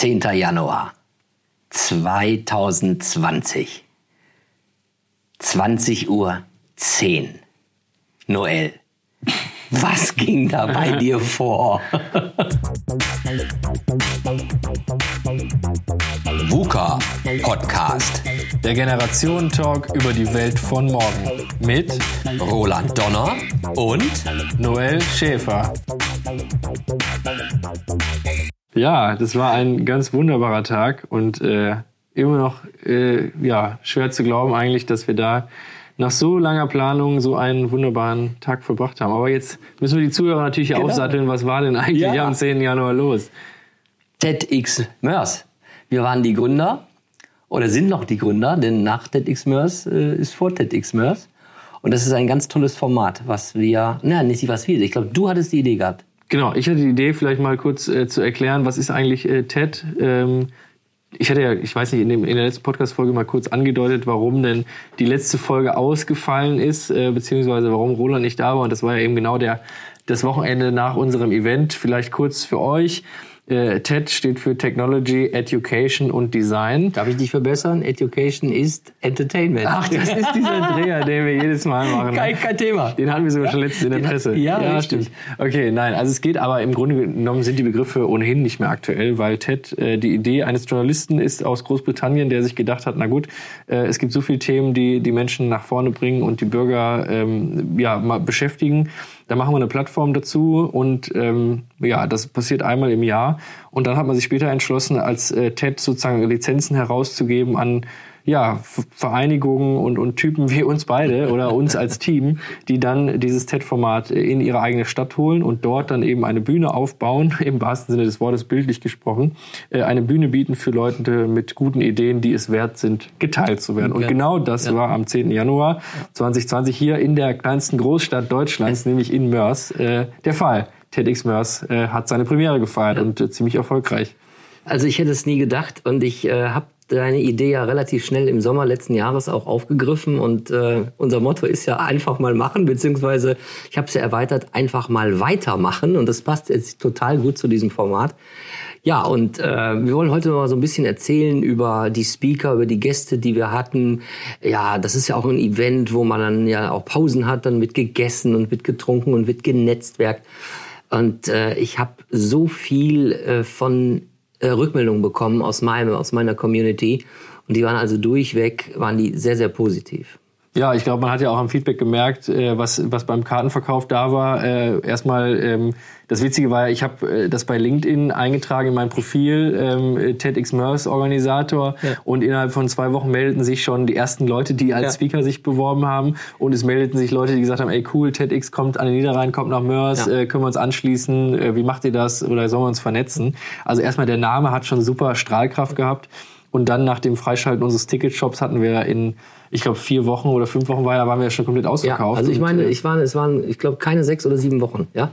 10. Januar 2020. 20 Uhr 10. Noel. Was ging da bei dir vor? VUCA Podcast. Der Generationen-Talk über die Welt von morgen. Mit Roland Donner und Noel Schäfer. Ja, das war ein ganz wunderbarer Tag und äh, immer noch äh, ja, schwer zu glauben eigentlich, dass wir da nach so langer Planung so einen wunderbaren Tag verbracht haben. Aber jetzt müssen wir die Zuhörer natürlich genau. aufsatteln. Was war denn eigentlich ja. am 10. Januar los? TEDx Mörs. Wir waren die Gründer oder sind noch die Gründer, denn nach TEDx Mörs äh, ist vor TEDx Mörs. Und das ist ein ganz tolles Format, was wir, na, nicht was wir, ich glaube, du hattest die Idee gehabt. Genau, ich hatte die Idee, vielleicht mal kurz äh, zu erklären, was ist eigentlich äh, TED? Ähm, ich hatte ja, ich weiß nicht, in, dem, in der letzten Podcast-Folge mal kurz angedeutet, warum denn die letzte Folge ausgefallen ist, äh, beziehungsweise warum Roland nicht da war. Und das war ja eben genau der, das Wochenende nach unserem Event. Vielleicht kurz für euch. Äh, TED steht für Technology, Education und Design. Darf ich dich verbessern? Education ist Entertainment. Ach, das ist dieser Dreher, den wir jedes Mal machen. Kein, kein Thema. Den hatten wir sogar schon letztens in der Presse. Ja, ja stimmt. Okay, nein, also es geht aber im Grunde genommen sind die Begriffe ohnehin nicht mehr aktuell, weil TED äh, die Idee eines Journalisten ist aus Großbritannien, der sich gedacht hat, na gut, äh, es gibt so viele Themen, die die Menschen nach vorne bringen und die Bürger ähm, ja mal beschäftigen da machen wir eine Plattform dazu und ähm, ja, das passiert einmal im Jahr. Und dann hat man sich später entschlossen, als äh, TED sozusagen Lizenzen herauszugeben an ja, Vereinigungen und, und Typen wie uns beide oder uns als Team, die dann dieses TED-Format in ihre eigene Stadt holen und dort dann eben eine Bühne aufbauen, im wahrsten Sinne des Wortes bildlich gesprochen, äh, eine Bühne bieten für Leute mit guten Ideen, die es wert sind, geteilt zu werden. Und genau das ja. war am 10. Januar 2020 hier in der kleinsten Großstadt Deutschlands, nämlich in Mörs, äh, der Fall. TEDx Mörs äh, hat seine Premiere gefeiert ja. und äh, ziemlich erfolgreich. Also ich hätte es nie gedacht und ich äh, habe deine Idee ja relativ schnell im Sommer letzten Jahres auch aufgegriffen und äh, unser Motto ist ja einfach mal machen, beziehungsweise ich habe es ja erweitert, einfach mal weitermachen und das passt jetzt total gut zu diesem Format. Ja, und äh, wir wollen heute mal so ein bisschen erzählen über die Speaker, über die Gäste, die wir hatten. Ja, das ist ja auch ein Event, wo man dann ja auch Pausen hat, dann wird gegessen und wird getrunken und wird genetzwerkt. Und äh, ich habe so viel äh, von äh, Rückmeldungen bekommen aus meinem, aus meiner Community. Und die waren also durchweg, waren die sehr, sehr positiv. Ja, ich glaube, man hat ja auch am Feedback gemerkt, äh, was, was beim Kartenverkauf da war. Äh, erstmal, ähm, das Witzige war, ich habe äh, das bei LinkedIn eingetragen in mein Profil, ähm, TEDxMers Organisator. Ja. Und innerhalb von zwei Wochen meldeten sich schon die ersten Leute, die als ja. Speaker sich beworben haben. Und es meldeten sich Leute, die gesagt haben, ey cool, TEDx kommt an den Niederrhein, kommt nach Mörs, ja. äh, können wir uns anschließen, äh, wie macht ihr das oder sollen wir uns vernetzen? Also erstmal der Name hat schon super Strahlkraft gehabt. Und dann nach dem Freischalten unseres Ticketshops hatten wir in ich glaube, vier Wochen oder fünf Wochen war, da waren wir ja schon komplett ausverkauft. Ja, also ich meine, äh, ich war, es waren, ich glaube, keine sechs oder sieben Wochen, ja.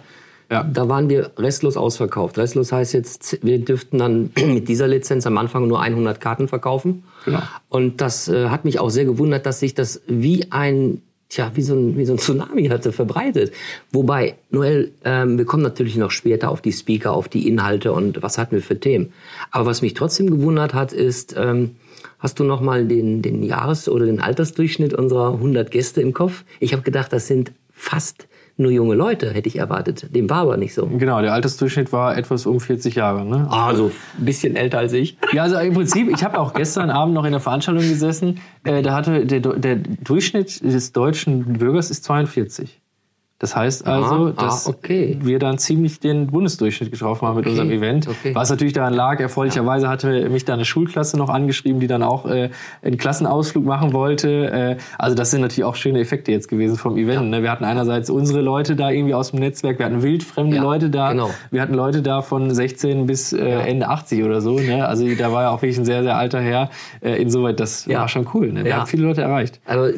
Ja. Da waren wir restlos ausverkauft. Restlos heißt jetzt, wir dürften dann mit dieser Lizenz am Anfang nur 100 Karten verkaufen. Genau. Und das äh, hat mich auch sehr gewundert, dass sich das wie ein tja, wie so ein, wie so ein Tsunami hatte verbreitet. Wobei, Noel, ähm, wir kommen natürlich noch später auf die Speaker, auf die Inhalte und was hatten wir für Themen. Aber was mich trotzdem gewundert hat, ist, ähm, Hast du noch mal den, den Jahres- oder den Altersdurchschnitt unserer 100 Gäste im Kopf? Ich habe gedacht, das sind fast nur junge Leute, hätte ich erwartet. Dem war aber nicht so. Genau, der Altersdurchschnitt war etwas um 40 Jahre. Ne? Also ein bisschen älter als ich. Ja, also im Prinzip, ich habe auch gestern Abend noch in der Veranstaltung gesessen. Äh, da hatte der, der Durchschnitt des deutschen Bürgers ist 42. Das heißt also, ah, dass ah, okay. wir dann ziemlich den Bundesdurchschnitt getroffen haben mit okay, unserem Event. Okay. Was natürlich daran lag, erfreulicherweise hatte mich da eine Schulklasse noch angeschrieben, die dann auch äh, einen Klassenausflug machen wollte. Äh, also das sind natürlich auch schöne Effekte jetzt gewesen vom Event. Ja. Ne? Wir hatten einerseits unsere Leute da irgendwie aus dem Netzwerk, wir hatten wildfremde ja, Leute da, genau. wir hatten Leute da von 16 bis äh. Ende 80 oder so. Ne? Also da war ja auch wirklich ein sehr, sehr alter Herr. Äh, insoweit, das war schon cool. Ne? Wir haben viele Leute erreicht. Also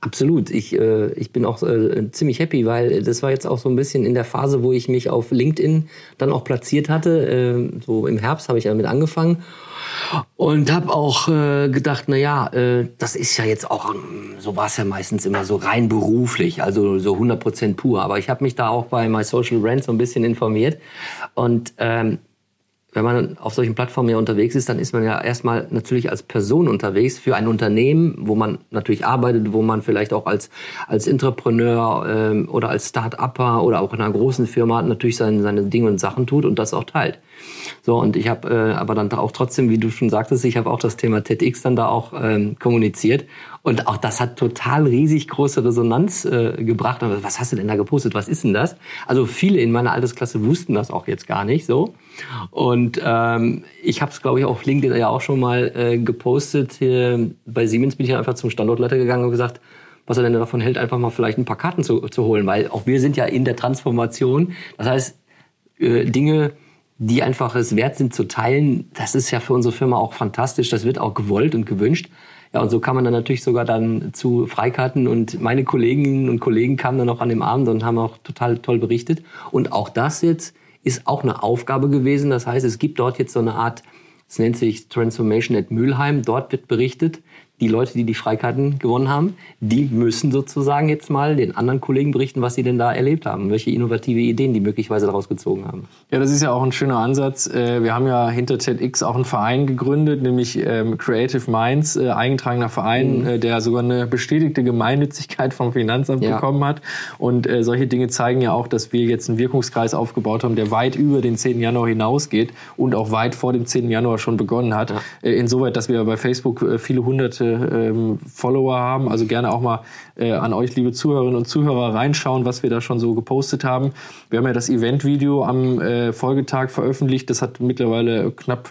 Absolut. Ich, äh, ich bin auch äh, ziemlich happy, weil das war jetzt auch so ein bisschen in der Phase, wo ich mich auf LinkedIn dann auch platziert hatte. Äh, so im Herbst habe ich damit angefangen und habe auch äh, gedacht, na ja, äh, das ist ja jetzt auch, so war es ja meistens immer so rein beruflich, also so 100% pur. Aber ich habe mich da auch bei My Social Brand so ein bisschen informiert und ähm, wenn man auf solchen Plattformen ja unterwegs ist, dann ist man ja erstmal natürlich als Person unterwegs für ein Unternehmen, wo man natürlich arbeitet, wo man vielleicht auch als, als Entrepreneur ähm, oder als Start-Upper oder auch in einer großen Firma natürlich seine, seine Dinge und Sachen tut und das auch teilt. So, und ich habe äh, aber dann auch trotzdem, wie du schon sagtest, ich habe auch das Thema TEDx dann da auch ähm, kommuniziert. Und auch das hat total riesig große Resonanz äh, gebracht. Aber was hast du denn da gepostet? Was ist denn das? Also viele in meiner Altersklasse wussten das auch jetzt gar nicht so. Und ähm, ich habe es, glaube ich, auf LinkedIn ja auch schon mal äh, gepostet. Hier bei Siemens bin ich einfach zum Standortleiter gegangen und gesagt, was er denn davon hält, einfach mal vielleicht ein paar Karten zu, zu holen. Weil auch wir sind ja in der Transformation. Das heißt, äh, Dinge die einfach es wert sind zu teilen, das ist ja für unsere Firma auch fantastisch. Das wird auch gewollt und gewünscht. Ja, und so kann man dann natürlich sogar dann zu Freikarten und meine Kolleginnen und Kollegen kamen dann auch an dem Abend und haben auch total toll berichtet. Und auch das jetzt ist auch eine Aufgabe gewesen. Das heißt, es gibt dort jetzt so eine Art, es nennt sich Transformation at Mülheim. Dort wird berichtet, die Leute, die die Freikarten gewonnen haben, die müssen sozusagen jetzt mal den anderen Kollegen berichten, was sie denn da erlebt haben, welche innovative Ideen die möglicherweise daraus gezogen haben. Ja, das ist ja auch ein schöner Ansatz. Äh, wir haben ja hinter TEDx auch einen Verein gegründet, nämlich ähm, Creative Minds, äh, eingetragener Verein, mhm. Äh, der sogar eine bestätigte Gemeinnützigkeit vom Finanzamt ja. bekommen hat. Und solche Dinge zeigen ja auch, dass wir jetzt einen Wirkungskreis aufgebaut haben, der weit über den 10. Januar hinausgeht und auch weit vor dem 10. Januar schon begonnen hat. Ja. Insoweit, dass wir bei Facebook viele hunderte ähm, Follower haben. Also gerne auch mal äh, an euch, liebe Zuhörerinnen und Zuhörer, reinschauen, was wir da schon so gepostet haben. Wir haben ja das Event-Video am äh, Folgetag veröffentlicht. Das hat mittlerweile knapp,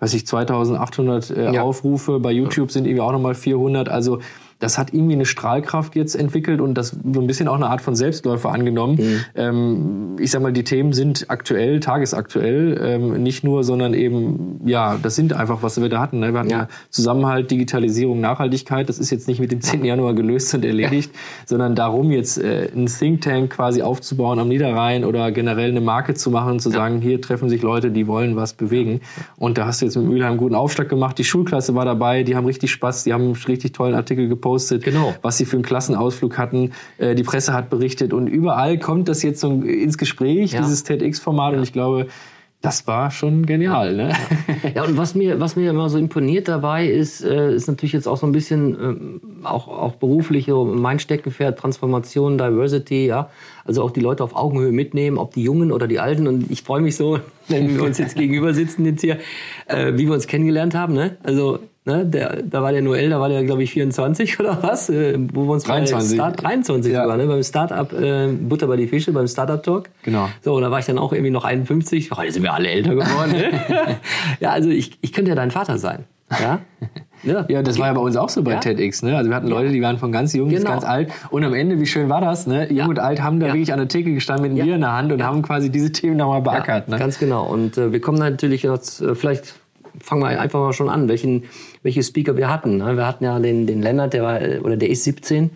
weiß ich, 2800 äh, ja. Aufrufe. Bei YouTube sind irgendwie auch nochmal 400. Also das hat irgendwie eine Strahlkraft jetzt entwickelt und das so ein bisschen auch eine Art von Selbstläufer angenommen. Mhm. Ähm, ich sag mal, die Themen sind aktuell, tagesaktuell, ähm, nicht nur, sondern eben, ja, das sind einfach, was wir da hatten. Ne? Wir hatten ja. ja. Zusammenhalt, Digitalisierung, Nachhaltigkeit. Das ist jetzt nicht mit dem 10. Januar gelöst und erledigt, ja. sondern darum jetzt äh, ein Think Tank quasi aufzubauen am Niederrhein oder generell eine Marke zu machen und zu ja. sagen, hier treffen sich Leute, die wollen was bewegen. Und da hast du jetzt mit Mülheim einen guten Aufschlag gemacht. Die Schulklasse war dabei, die haben richtig Spaß, die haben einen richtig tollen Artikel gepostet gepostet, genau. was sie für einen Klassenausflug hatten. Äh, die Presse hat berichtet und überall kommt das jetzt so ins Gespräch, ja. dieses TEDx-Format. Ja. Und ich glaube, das war schon genial, ne? Ja, und was mir, was mir immer so imponiert dabei ist, äh, ist natürlich jetzt auch so ein bisschen ähm, auch, auch berufliche, mein Steckenpferd, Transformation, Diversity, ja. Also auch die Leute auf Augenhöhe mitnehmen, ob die Jungen oder die Alten. Und ich freue mich so, wenn wir uns jetzt gegenüber sitzen jetzt hier, äh, wie wir uns kennengelernt haben, ne? Also Ne, der, da war der Noel, da war der, glaube ich, 24 oder was? Äh, wo wir uns 23. Start, 23 ja. sogar, ne? beim Startup äh, Butter bei die Fische, beim Startup Talk. Genau. So, da war ich dann auch irgendwie noch 51. Heute sind wir alle älter geworden. Ne? ja, also ich, ich könnte ja dein Vater sein. Ja? Ja, ja das okay. war ja bei uns auch so bei ja? TEDx. Ne? Also wir hatten Leute, die waren von ganz jung genau. bis ganz alt. Und am Ende, wie schön war das? Ne? Jung ja. und alt haben da wirklich an der Theke gestanden mit einem Bier in der Hand und haben quasi diese Themen nochmal beackert. Ne? Ganz genau. Und äh, wir kommen natürlich jetzt, äh, vielleicht fangen wir einfach mal schon an, welchen, welche Speaker wir hatten. Ne? Wir hatten ja den, den Lennart, der war, oder der ist 17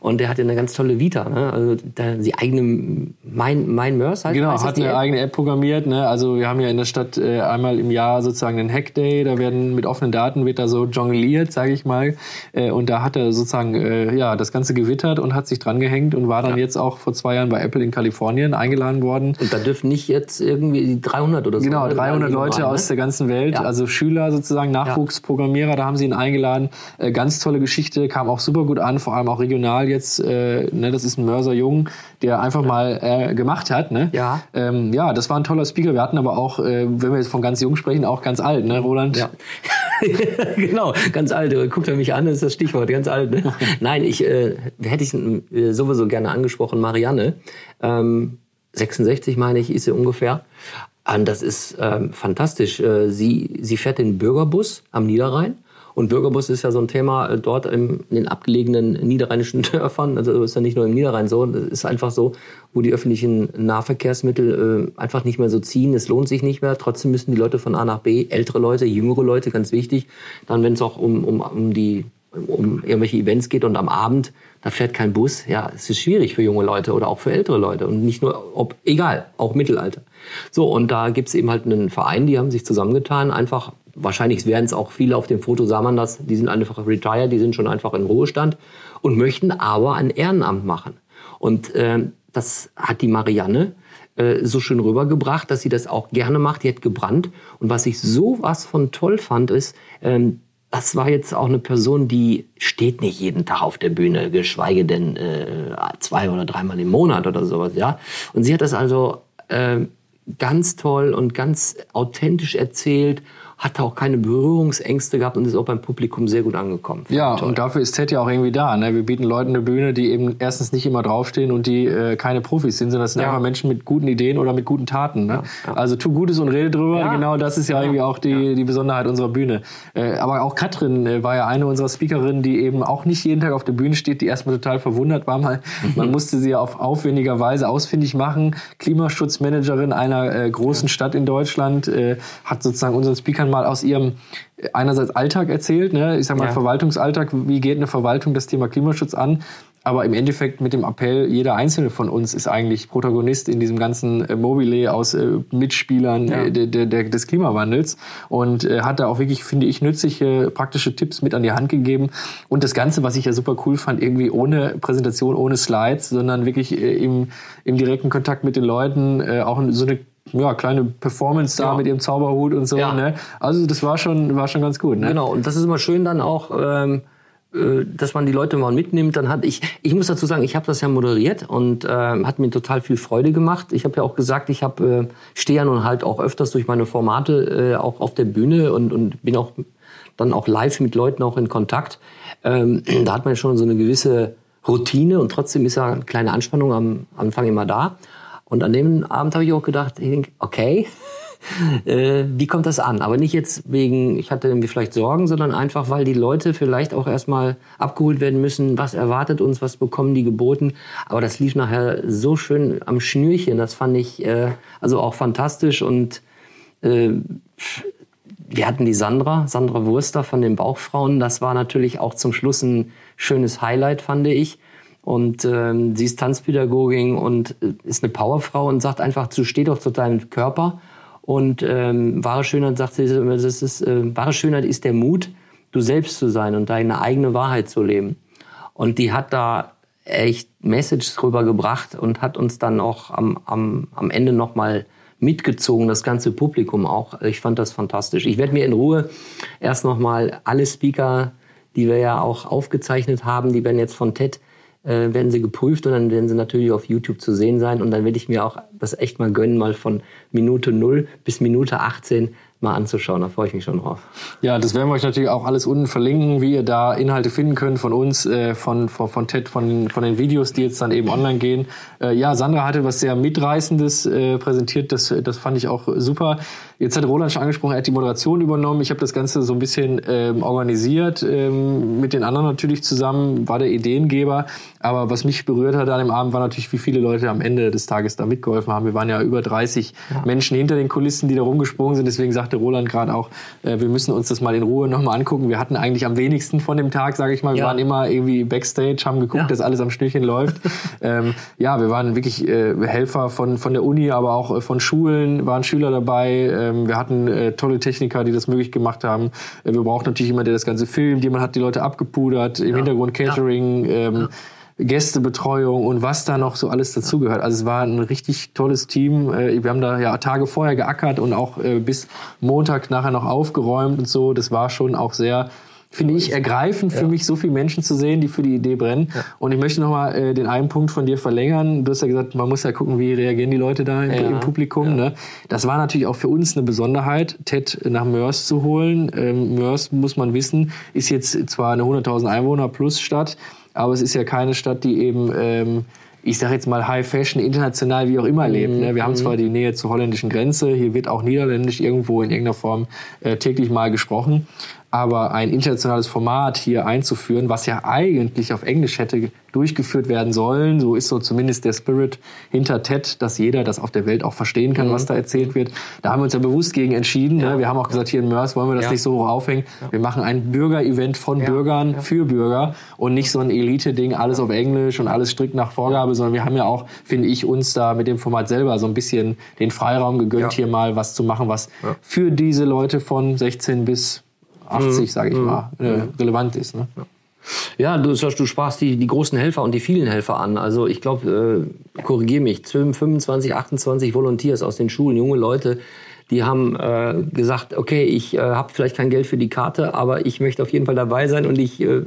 und der hat ja eine ganz tolle Vita, ne? Also die eigene Mein, mein Mörs halt. Genau, hat eine App? eigene App programmiert, ne? Also wir haben ja in der Stadt äh, einmal im Jahr sozusagen einen Hack Day, da werden mit offenen Daten wird da so jongliert, sage ich mal. Äh, und da hat er sozusagen äh, ja das Ganze gewittert und hat sich dran gehängt und war dann ja. jetzt auch vor zwei Jahren bei Apple in Kalifornien eingeladen worden. Und da dürfen nicht jetzt irgendwie 300 oder so. Genau, 300 Leute aus ne? der ganzen Welt, ja. also Schüler sozusagen, Nachwuchsprogrammierer, da haben sie ihn eingeladen. Äh, ganz tolle Geschichte, kam auch super gut an, vor allem auch regional jetzt, äh, ne, das ist ein Mörser Jung, der einfach mal äh, gemacht hat. Ne? Ja. Ähm, ja, das war ein toller Speaker. Wir hatten aber auch, äh, wenn wir jetzt von ganz jung sprechen, auch ganz alt, ne, Roland? Ja. genau, ganz alt. Guckt er mich an, das ist das Stichwort, ganz alt. Ne? Nein, ich äh, hätte ich äh, sowieso gerne angesprochen, Marianne. Ähm, 66 meine ich, ist sie ungefähr. Und das ist ähm, fantastisch. Äh, sie, sie fährt den Bürgerbus am Niederrhein und Bürgerbus ist ja so ein Thema äh, dort in den abgelegenen niederrheinischen Dörfern. Also ist ja nicht nur im Niederrhein so. Es ist einfach so, wo die öffentlichen Nahverkehrsmittel äh, einfach nicht mehr so ziehen. Es lohnt sich nicht mehr. Trotzdem müssen die Leute von A nach B, ältere Leute, jüngere Leute, ganz wichtig. Dann, wenn es auch um, um, um die um irgendwelche Events geht und am Abend, da fährt kein Bus. Ja, es ist schwierig für junge Leute oder auch für ältere Leute und nicht nur, ob, egal, auch Mittelalter. So, und da gibt's eben halt einen Verein, die haben sich zusammengetan, einfach wahrscheinlich werden es auch viele auf dem Foto, sah man das, die sind einfach retired, die sind schon einfach in Ruhestand und möchten aber ein Ehrenamt machen. Und äh, das hat die Marianne äh, so schön rübergebracht, dass sie das auch gerne macht. Die hat gebrannt. Und was ich so was von toll fand, ist, ähm, das war jetzt auch eine Person, die steht nicht jeden Tag auf der Bühne, geschweige denn äh, zwei oder dreimal im Monat oder sowas, ja. Und sie hat das also äh, ganz toll und ganz authentisch erzählt hatte auch keine Berührungsängste gehabt und ist auch beim Publikum sehr gut angekommen. Ja, Toll. und dafür ist TED ja auch irgendwie da. Ne? Wir bieten Leuten eine Bühne, die eben erstens nicht immer draufstehen und die äh, keine Profis sind, sondern das sind ja. einfach Menschen mit guten Ideen oder mit guten Taten. Ne? Ja, ja. Also tu Gutes und rede drüber. Genau, das ist ja, irgendwie auch die, die Besonderheit unserer Bühne. Äh, aber auch Katrin äh, war ja eine unserer Speakerinnen, die eben auch nicht jeden Tag auf der Bühne steht, die erstmal total verwundert war. Mal, man musste sie auf aufwendiger Weise ausfindig machen. Klimaschutzmanagerin einer äh, großen Stadt in Deutschland äh, hat sozusagen unseren Speakern mal aus ihrem einerseits Alltag erzählt, ne? ich sag mal ja. Verwaltungsalltag, wie geht eine Verwaltung das Thema Klimaschutz an, aber im Endeffekt mit dem Appell, jeder einzelne von uns ist eigentlich Protagonist in diesem ganzen äh, Mobile aus äh, Mitspielern ja. äh, der, der, des Klimawandels und äh, hat da auch wirklich, finde ich, nützliche, praktische Tipps mit an die Hand gegeben. Und das Ganze, was ich ja super cool fand, irgendwie ohne Präsentation, ohne Slides, sondern wirklich äh, im, im direkten Kontakt mit den Leuten, äh, auch so eine ja, kleine Performance da ja. mit ihrem Zauberhut und so. Ja. Ne? Also das war schon, war schon ganz gut. Ne? Genau, und das ist immer schön dann auch, ähm, äh, dass man die Leute mal mitnimmt. Dann hat ich, ich muss dazu sagen, ich habe das ja moderiert und äh, hat mir total viel Freude gemacht. Ich habe ja auch gesagt, ich habe äh, stehe ja nun halt auch öfters durch meine Formate äh, auch auf der Bühne und, und bin auch dann auch live mit Leuten auch in Kontakt. Ähm, da hat man schon so eine gewisse Routine und trotzdem ist ja eine kleine Anspannung am Anfang immer da. Und an dem Abend habe ich auch gedacht, ich denk, okay, äh, wie kommt das an? Aber nicht jetzt wegen, ich hatte irgendwie vielleicht Sorgen, sondern einfach, weil die Leute vielleicht auch erstmal abgeholt werden müssen, was erwartet uns, was bekommen die geboten. Aber das lief nachher so schön am Schnürchen, das fand ich äh, also auch fantastisch und äh, wir hatten die Sandra, Sandra Wurster von den Bauchfrauen. Das war natürlich auch zum Schluss ein schönes Highlight, fand ich. Und ähm, sie ist Tanzpädagogin und äh, ist eine Powerfrau und sagt einfach, zu steh doch zu deinem Körper. Und ähm, wahre Schönheit, sagt sie, das ist, äh, wahre Schönheit ist der Mut, du selbst zu sein und deine eigene Wahrheit zu leben. Und die hat da echt Messages rübergebracht und hat uns dann auch am, am, am Ende nochmal mitgezogen, das ganze Publikum auch. Ich fand das fantastisch. Ich werde mir in Ruhe erst nochmal alle Speaker, die wir ja auch aufgezeichnet haben, die werden jetzt von TED äh, werden sie geprüft und dann werden sie natürlich auf YouTube zu sehen sein. Und dann werde ich mir auch das echt mal gönnen, mal von Minute 0 bis Minute 18 mal anzuschauen. Da freue ich mich schon drauf. Ja, das werden wir euch natürlich auch alles unten verlinken, wie ihr da Inhalte finden könnt von uns, äh, von, von, von TED, von, von den Videos, die jetzt dann eben online gehen. Äh, ja, Sandra hatte was sehr Mitreißendes äh, präsentiert, das, das fand ich auch super. Jetzt hat Roland schon angesprochen, er hat die Moderation übernommen. Ich habe das Ganze so ein bisschen ähm, organisiert, ähm, mit den anderen natürlich zusammen, war der Ideengeber. Aber was mich berührt hat an dem Abend, war natürlich, wie viele Leute am Ende des Tages da mitgeholfen haben. Wir waren ja über 30 ja. Menschen hinter den Kulissen, die da rumgesprungen sind. Deswegen sagte Roland gerade auch, äh, wir müssen uns das mal in Ruhe nochmal angucken. Wir hatten eigentlich am wenigsten von dem Tag, sage ich mal. Wir ja. waren immer irgendwie Backstage, haben geguckt, ja. dass alles am Schnürchen läuft. ähm, ja, wir waren wirklich äh, Helfer von, von der Uni, aber auch äh, von Schulen, waren Schüler dabei ähm, wir hatten äh, tolle Techniker, die das möglich gemacht haben. Äh, wir brauchten natürlich jemanden, der das ganze filmt. Jemand hat die Leute abgepudert, im. Hintergrund Catering. Ähm. Gästebetreuung und was da noch so alles dazugehört. Also es war ein richtig tolles Team. Äh, wir haben da ja Tage vorher geackert und auch äh, bis Montag nachher noch aufgeräumt und so. Das war schon auch sehr finde ich ergreifend für ja. mich, so viele Menschen zu sehen, die für die Idee brennen. Ja. Und ich möchte nochmal äh, den einen Punkt von dir verlängern. Du hast ja gesagt, man muss ja gucken, wie reagieren die Leute da im, ja. im Publikum. Ne? Das war natürlich auch für uns eine Besonderheit, TED nach Mörs zu holen. Ähm, Mörs, muss man wissen, ist jetzt zwar eine 100.000 Einwohner plus Stadt, aber es ist ja keine Stadt, die eben... Ähm, ich sage jetzt mal High Fashion international wie auch immer lebt. Ne? Wir haben mhm. zwar die Nähe zur holländischen Grenze, hier wird auch Niederländisch irgendwo in irgendeiner Form äh, täglich mal gesprochen, aber ein internationales Format hier einzuführen, was ja eigentlich auf Englisch hätte durchgeführt werden sollen, so ist so zumindest der Spirit hinter TED, dass jeder das auf der Welt auch verstehen kann, mhm. was da erzählt wird. Da haben wir uns ja bewusst gegen entschieden. Ne? Ja. Ne? Wir haben auch gesagt, hier in Mörs wollen wir das ja. nicht so hoch aufhängen. Ja. Wir machen ein Bürgerevent von Bürgern für Bürger und nicht so ein Elite-Ding, alles auf Englisch und alles strikt nach Vorgabe, sondern wir haben ja auch, finde ich, uns da mit dem Format selber so ein bisschen den Freiraum gegönnt, hier mal was zu machen, was für diese Leute von 16 bis 80, mhm. sage ich mhm. mal, äh, relevant ist. Ne? Ja, du, du sprachst die, die großen Helfer und die vielen Helfer an. Also ich glaube, äh, korrigier mich, 25, 28 Volunteers aus den Schulen, junge Leute, die haben äh, gesagt, okay, ich äh, habe vielleicht kein Geld für die Karte, aber ich möchte auf jeden Fall dabei sein und ich äh,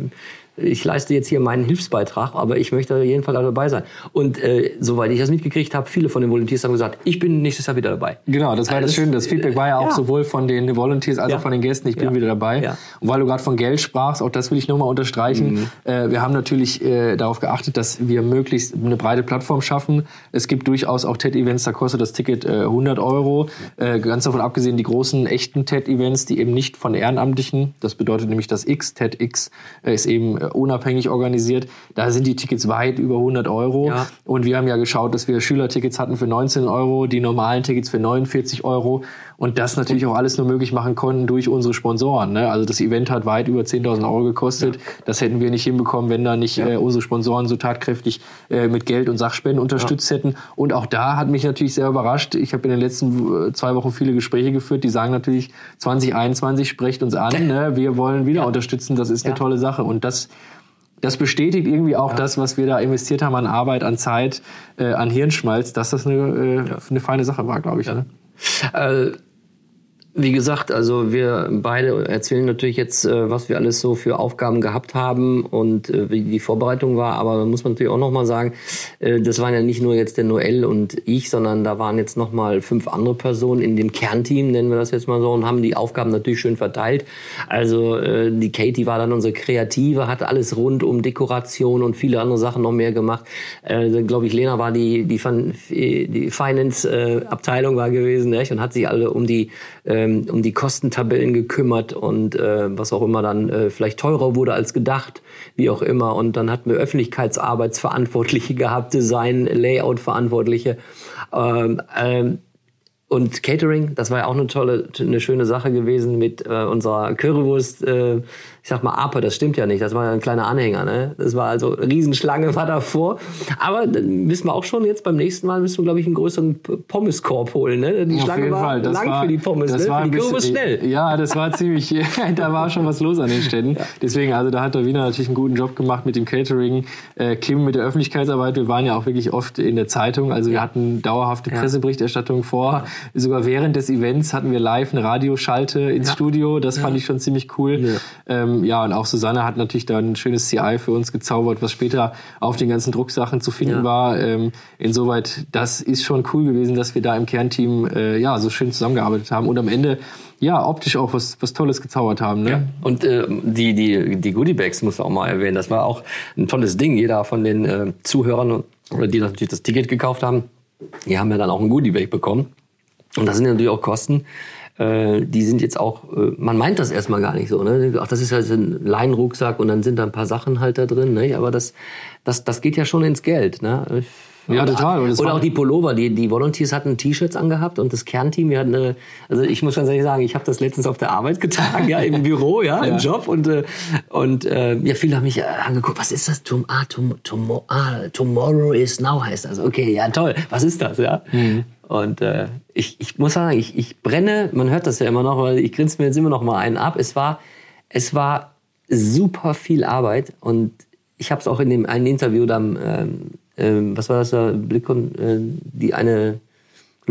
ich leiste jetzt hier meinen Hilfsbeitrag, aber ich möchte auf jeden Fall dabei sein. Und äh, soweit ich das mitgekriegt habe, viele von den Volunteers haben gesagt, ich bin nächstes Jahr wieder dabei. Genau, das war das, das Schöne. Das Feedback war ja auch ja. sowohl von den Volunteers als ja. auch von den Gästen, ich bin ja. wieder dabei. Und weil du gerade von Geld sprachst, auch das will ich nochmal unterstreichen. Mhm. Äh, wir haben natürlich äh, darauf geachtet, dass wir möglichst eine breite Plattform schaffen. Es gibt durchaus auch TED-Events, da kostet das Ticket äh, 100 Euro. Äh, ganz davon abgesehen, die großen echten TED-Events, die eben nicht von Ehrenamtlichen, das bedeutet nämlich das X, TEDx, äh, ist eben äh, unabhängig organisiert. Da sind die Tickets weit über 100 Euro. Ja. Und wir haben ja geschaut, dass wir Schülertickets hatten für 19 Euro, die normalen Tickets für 49 Euro. Und das natürlich auch alles nur möglich machen konnten durch unsere Sponsoren. Ne? Also das Event hat weit über 10.000 Euro gekostet. Ja. Das hätten wir nicht hinbekommen, wenn da nicht ja. äh, unsere Sponsoren so tatkräftig äh, mit Geld und Sachspenden unterstützt ja. hätten. Und auch da hat mich natürlich sehr überrascht. Ich habe in den letzten äh, zwei Wochen viele Gespräche geführt. Die sagen natürlich, 2021 sprecht uns an. Ne? Wir wollen wieder unterstützen. Das ist eine tolle Sache. Und das das bestätigt irgendwie auch ja. das, was wir da investiert haben an Arbeit, an Zeit, äh, an Hirnschmalz, dass das eine, äh, ja. eine feine Sache war, glaube ich. Ja. Ne? Äh, wie gesagt, also wir beide erzählen natürlich jetzt, äh, was wir alles so für Aufgaben gehabt haben und äh, wie die Vorbereitung war. Aber da muss man natürlich auch nochmal sagen, äh, das waren ja nicht nur jetzt der Noel und ich, sondern da waren jetzt nochmal fünf andere Personen in dem Kernteam, nennen wir das jetzt mal so, und haben die Aufgaben natürlich schön verteilt. Also die Katie war dann unsere Kreative, hat alles rund um Dekoration und viele andere Sachen noch mehr gemacht. Äh, Glaube ich, Lena war die, die, die Finance-Abteilung war gewesen nicht? und hat sich alle um die ähm, um die Kostentabellen gekümmert und äh, was auch immer dann äh, vielleicht teurer wurde als gedacht, wie auch immer. Und dann hatten wir Öffentlichkeitsarbeitsverantwortliche gehabt, Design, Layout-Verantwortliche. Ähm, ähm, und Catering, das war ja auch eine tolle, eine schöne Sache gewesen mit äh, unserer Currywurst. Äh, ich sag mal Ape, das stimmt ja nicht. Das war ja ein kleiner Anhänger, ne? Das war also Riesenschlange war davor. Aber wissen wir auch schon, jetzt beim nächsten Mal müssen wir, glaube ich, einen größeren Pommeskorb holen, ne? Die Auf Schlange war Fall. Das lang war, für die Pommes, das ne? War für die bisschen, schnell. Ja, das war ziemlich, da war schon was los an den Ständen. Ja. Deswegen, also da hat der Wiener natürlich einen guten Job gemacht mit dem Catering. Äh, Kim mit der Öffentlichkeitsarbeit. Wir waren ja auch wirklich oft in der Zeitung. Also wir hatten dauerhafte Presseberichterstattung vor. Sogar während des Events hatten wir live eine Radioschalte ins Studio. Das fand ich schon ziemlich cool. Ja, ähm, ja und auch Susanne hat natürlich da ein schönes CI für uns gezaubert, was später auf den ganzen Drucksachen zu finden ja. war. Ähm, insoweit, das ist schon cool gewesen, dass wir da im Kernteam äh, ja so schön zusammengearbeitet haben und am Ende ja, optisch auch was, was Tolles gezaubert haben. Ne? Ja. Und äh, die, die, die Goodiebags muss man auch mal erwähnen. Das war auch ein tolles Ding. Jeder von den äh, Zuhörern, oder die natürlich das Ticket gekauft haben, die haben ja dann auch ein Goodiebag bekommen. Und das sind natürlich auch Kosten, äh, die sind jetzt auch, äh, man meint das erstmal gar nicht so, ne? Ach, das ist halt ein Leinrucksack und dann sind da ein paar Sachen halt da drin, ne? Aber das, das, das geht ja schon ins Geld, ne? Ja, total. Und oder auch die Pullover. Die, die Volunteers hatten T-Shirts angehabt und das Kernteam, wir hatten eine, also ich muss ganz ehrlich sagen, ich habe das letztens auf der Arbeit getragen, ja, im Büro, ja, ja. im Job und, äh, und äh, ja, viele haben mich äh, angeguckt, was ist das? Tom, ah, tom, tom, ah, tomorrow is now heißt das. Okay, ja, toll. Was ist das, ja? Mhm. Und äh, ich, ich muss sagen, ich, ich brenne, man hört das ja immer noch, weil ich grinse mir jetzt immer noch mal einen ab. Es war, es war super viel Arbeit und ich habe es auch in dem einen Interview dann, ähm, ähm, was war das da, Blick und äh, die eine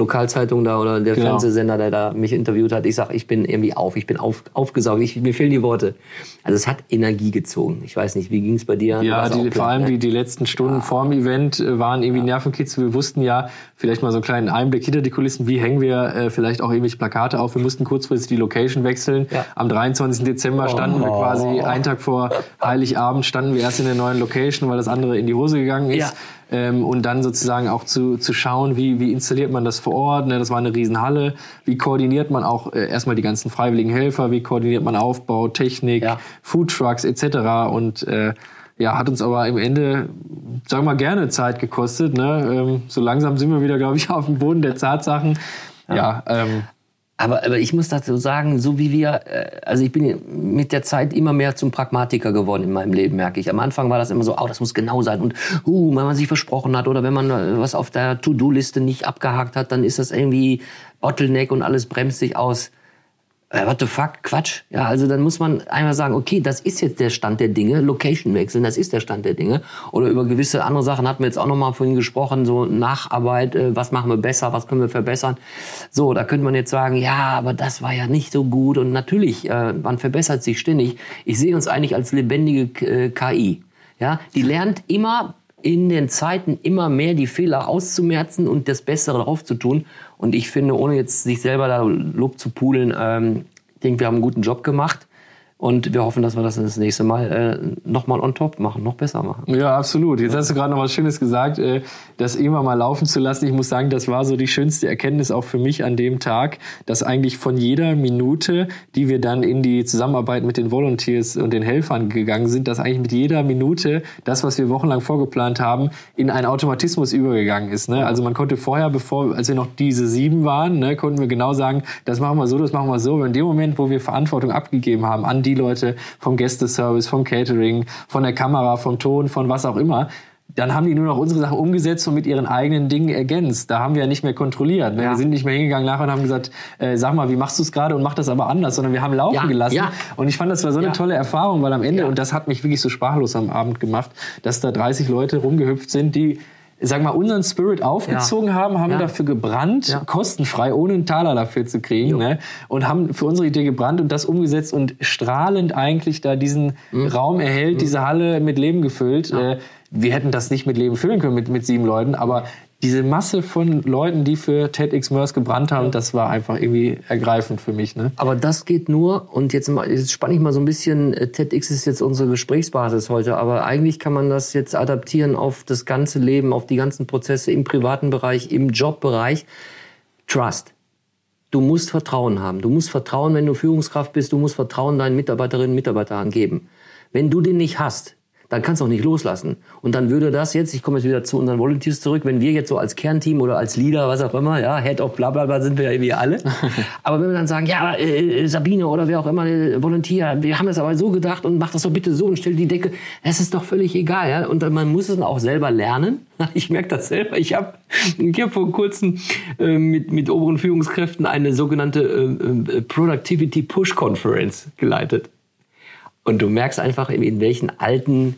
Lokalzeitung da oder der genau. Fernsehsender, der da mich interviewt hat. Ich sag, ich bin irgendwie auf, ich bin auf, aufgesaugt, ich, mir fehlen die Worte. Also es hat Energie gezogen. Ich weiß nicht, wie ging es bei dir? Ja, die, vor allem ne? die, die letzten Stunden ja. vorm Event äh, waren irgendwie ja. Nervenkitzel. Wir wussten ja, vielleicht mal so einen kleinen Einblick hinter die Kulissen, wie hängen wir äh, vielleicht auch irgendwelche Plakate auf. Wir mussten kurzfristig die Location wechseln. Ja. Am 23. Dezember standen oh. wir quasi, einen Tag vor Heiligabend standen wir erst in der neuen Location, weil das andere in die Hose gegangen ist. Ähm, und dann sozusagen auch zu, zu schauen, wie, wie installiert man das vor Ort. Ne? Das war eine Riesenhalle. Wie koordiniert man auch äh, erstmal die ganzen freiwilligen Helfer? Wie koordiniert man Aufbau, Technik, ja. Foodtrucks etc. Und äh, ja, hat uns aber im Ende, sagen wir mal, gerne Zeit gekostet. Ne? Ähm, so langsam sind wir wieder, glaube ich, auf dem Boden der Tatsachen. Ja, ja ähm, aber, aber ich muss dazu sagen, so wie wir, äh, also ich bin mit der Zeit immer mehr zum Pragmatiker geworden in meinem Leben, merke ich. Am Anfang war das immer so, oh, das muss genau sein. Und uh, wenn man sich versprochen hat oder wenn man äh, was auf der To-Do-Liste nicht abgehakt hat, dann ist das irgendwie Bottleneck und alles bremst sich aus. Äh, what the fuck, Quatsch. Ja, also dann muss man einmal sagen, okay, das ist jetzt der Stand der Dinge, Location wechseln, das ist der Stand der Dinge. Oder über gewisse andere Sachen hatten wir jetzt auch nochmal vorhin gesprochen, so Nacharbeit, äh, was machen wir besser, was können wir verbessern. So, da könnte man jetzt sagen, ja, aber das war ja nicht so gut. Und natürlich, äh, man verbessert sich ständig. Ich sehe uns eigentlich als lebendige äh, KI. Ja, die lernt immer in den Zeiten immer mehr die Fehler auszumerzen und das Bessere darauf zu tun. Und ich finde, ohne jetzt sich selber da Lob zu pudeln, ähm, ich denke, wir haben einen guten Job gemacht. Und wir hoffen, dass wir das das nächste Mal äh, nochmal on top machen, noch besser machen. Ja, absolut. Jetzt hast du gerade noch was Schönes gesagt, äh, das immer mal laufen zu lassen. Ich muss sagen, das war so die schönste Erkenntnis auch für mich an dem Tag, dass eigentlich von jeder Minute, die wir dann in die Zusammenarbeit mit den Volunteers und den Helfern gegangen sind, dass eigentlich mit jeder Minute das, was wir wochenlang vorgeplant haben, in einen Automatismus übergegangen ist. Ne? Also man konnte vorher, bevor, als wir noch diese sieben waren, ne, konnten wir genau sagen, das machen wir so, das machen wir so. Und in dem Moment, wo wir Verantwortung abgegeben haben an die die Leute vom Gästeservice, vom Catering, von der Kamera, vom Ton, von was auch immer. Dann haben die nur noch unsere Sachen umgesetzt und mit ihren eigenen Dingen ergänzt. Da haben wir ja nicht mehr kontrolliert. Ne? Ja. Wir sind nicht mehr hingegangen nachher und haben gesagt, äh, sag mal, wie machst du es gerade und mach das aber anders, sondern wir haben laufen ja, gelassen. Ja. Und ich fand, das war so eine tolle Erfahrung, weil am Ende, und das hat mich wirklich so sprachlos am Abend gemacht, dass da 30 Leute rumgehüpft sind, die sag mal, unseren Spirit aufgezogen ja. haben, haben ja. dafür gebrannt, ja. kostenfrei, ohne einen Taler dafür zu kriegen, ne? und haben für unsere Idee gebrannt und das umgesetzt und strahlend eigentlich da diesen mhm. Raum erhält, mhm. diese Halle mit Leben gefüllt. Äh, wir hätten das nicht mit Leben füllen können mit, mit sieben Leuten, aber diese Masse von Leuten, die für TEDxMers gebrannt haben, das war einfach irgendwie ergreifend für mich. Ne? Aber das geht nur, und jetzt, jetzt spanne ich mal so ein bisschen, äh, TEDx ist jetzt unsere Gesprächsbasis heute, aber eigentlich kann man das jetzt adaptieren auf das ganze Leben, auf die ganzen Prozesse im privaten Bereich, im Jobbereich. Trust. Du musst Vertrauen haben. Du musst Vertrauen, wenn du Führungskraft bist, du musst Vertrauen deinen Mitarbeiterinnen und Mitarbeitern geben. Wenn du den nicht hast, dann kannst du auch nicht loslassen. Und dann würde das jetzt, ich komme jetzt wieder zu unseren Volunteers zurück, wenn wir jetzt so als Kernteam oder als Leader, was auch immer, ja, Head of bla bla bla sind wir ja irgendwie alle. aber wenn wir dann sagen, ja, äh, Sabine oder wer auch immer, äh, Volunteer, wir haben das aber so gedacht und mach das doch bitte so und stell die Decke, das ist doch völlig egal. Ja? Und man muss es auch selber lernen. Ich merke das selber. Ich habe ich hab vor kurzem äh, mit, mit oberen Führungskräften eine sogenannte äh, äh Productivity Push Conference geleitet. Und du merkst einfach, in welchen alten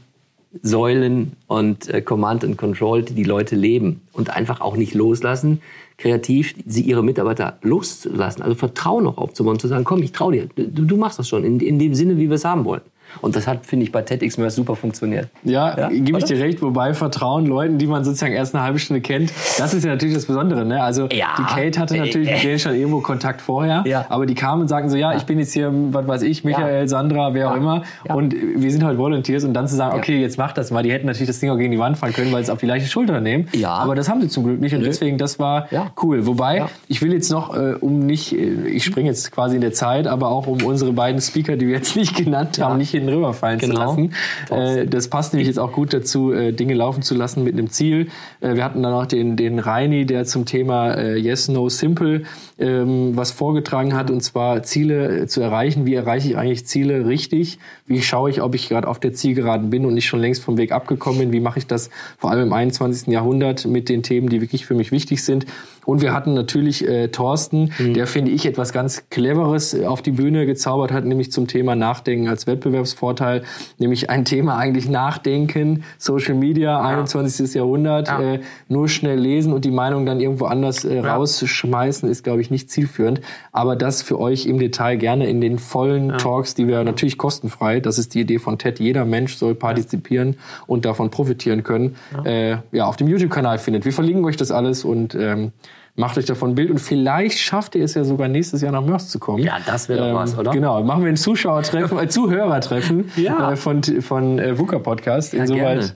Säulen und äh, Command and Control die Leute leben und einfach auch nicht loslassen, kreativ sie ihre Mitarbeiter loszulassen, also Vertrauen auch aufzubauen, zu sagen, komm, ich traue dir, du, du machst das schon in, in dem Sinne, wie wir es haben wollen. Und das hat, finde ich, bei TEDxMers super funktioniert. Ja, ja? gebe ich dir recht. Wobei Vertrauen Leuten, die man sozusagen erst eine halbe Stunde kennt, das ist ja natürlich das Besondere. Ne? Also ja. die Kate hatte natürlich mit denen schon irgendwo Kontakt vorher. Ja. Aber die kamen und sagten so, ja, ich bin jetzt hier, was weiß ich, Michael, Sandra, wer auch immer. Und wir sind halt Volunteers. Und dann zu sagen, okay, jetzt mach das mal. Die hätten natürlich das Ding auch gegen die Wand fallen können, weil sie es auf die leichte Schulter nehmen. Ja. Aber das haben sie zum Glück nicht. Und deswegen, das war cool. Wobei, ich will jetzt noch, äh, um nicht, äh, ich springe jetzt quasi in der Zeit, aber auch um unsere beiden Speaker, die wir jetzt nicht genannt haben, nicht hinten rüberfallen genau. zu lassen. Äh, das passt nämlich jetzt auch gut dazu, äh, Dinge laufen zu lassen mit einem Ziel. Äh, wir hatten dann auch den, den Reini, der zum Thema äh, Yes, No, Simple ähm, was vorgetragen hat, und zwar Ziele zu erreichen. Wie erreiche ich eigentlich Ziele richtig? Wie schaue ich, ob ich gerade auf der Zielgeraden bin und nicht schon längst vom Weg abgekommen bin? Wie mache ich das vor allem im 21. Jahrhundert mit den Themen, die wirklich für mich wichtig sind? Und wir hatten natürlich äh, Thorsten, mhm. der, finde ich, etwas ganz Cleveres auf die Bühne gezaubert hat, nämlich zum Thema Nachdenken als Wettbewerbsvorteil, nämlich ein Thema eigentlich Nachdenken, Social Media, ja. 21. Jahrhundert, ja. äh, nur schnell lesen und die Meinung dann irgendwo anders äh, ja. rausschmeißen, ist, glaube ich, nicht zielführend. Aber das für euch im Detail gerne in den vollen Talks, die wir natürlich kostenfrei, das ist die Idee von TED, jeder Mensch soll partizipieren und davon profitieren können, ja, äh, ja auf dem YouTube-Kanal findet. Wir verlinken euch das alles und ähm, macht euch davon ein Bild und vielleicht schafft ihr es ja sogar nächstes Jahr nach Mörs zu kommen. Ja, das wäre doch ähm, was, oder? Genau, machen wir ein Zuschauertreffen, äh, Zuhörertreffen ja. äh, von, von äh, VUCA Podcast. Insoweit, ja, gerne.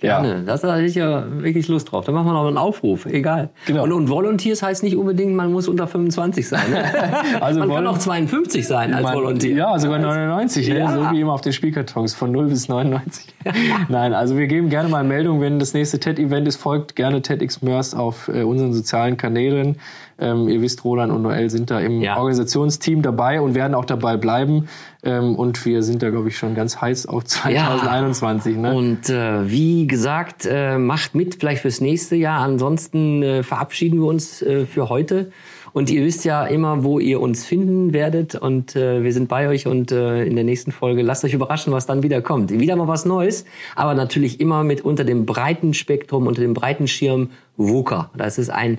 Gerne. Ja. Das hatte ich ja wirklich Lust drauf. Da machen wir noch einen Aufruf. Egal. Genau. Und, und Volunteers heißt nicht unbedingt, man muss unter 25 sein. Ne? also man kann auch 52 sein als man, Volunteer. Ja, sogar 99. Ja. Ne? So wie immer auf den Spielkartons von 0 bis 99. Nein, also wir geben gerne mal Meldung, wenn das nächste TED-Event ist. Folgt gerne TEDx Mörs auf äh, unseren sozialen Kanälen. Ähm, ihr wisst, Roland und Noel sind da im ja. Organisationsteam dabei und werden auch dabei bleiben. Ähm, und wir sind da, glaube ich, schon ganz heiß auf 2021. Ja. Ne? Und äh, wie gesagt, äh, macht mit vielleicht fürs nächste Jahr. Ansonsten äh, verabschieden wir uns äh, für heute Und ihr wisst ja immer, wo ihr uns finden werdet. Und äh, wir sind bei euch. Und äh, in der nächsten Folge lasst euch überraschen, was dann wieder kommt. Wieder mal was Neues, aber natürlich immer mit unter dem breiten Spektrum, unter dem breiten Schirm VUCA. Das ist ein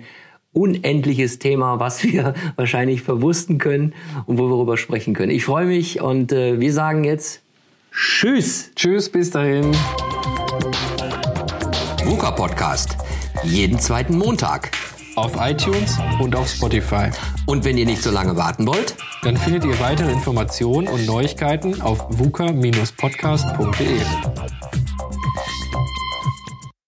unendliches Thema, was wir wahrscheinlich verwussten können und wo wir darüber sprechen können. Ich freue mich und äh, wir sagen jetzt Tschüss. Tschüss, bis dahin. VUCA Podcast. Jeden zweiten Montag. Auf iTunes und auf Spotify. Und wenn ihr nicht so lange warten wollt, Dann findet ihr weitere Informationen und Neuigkeiten auf vuca-podcast.de.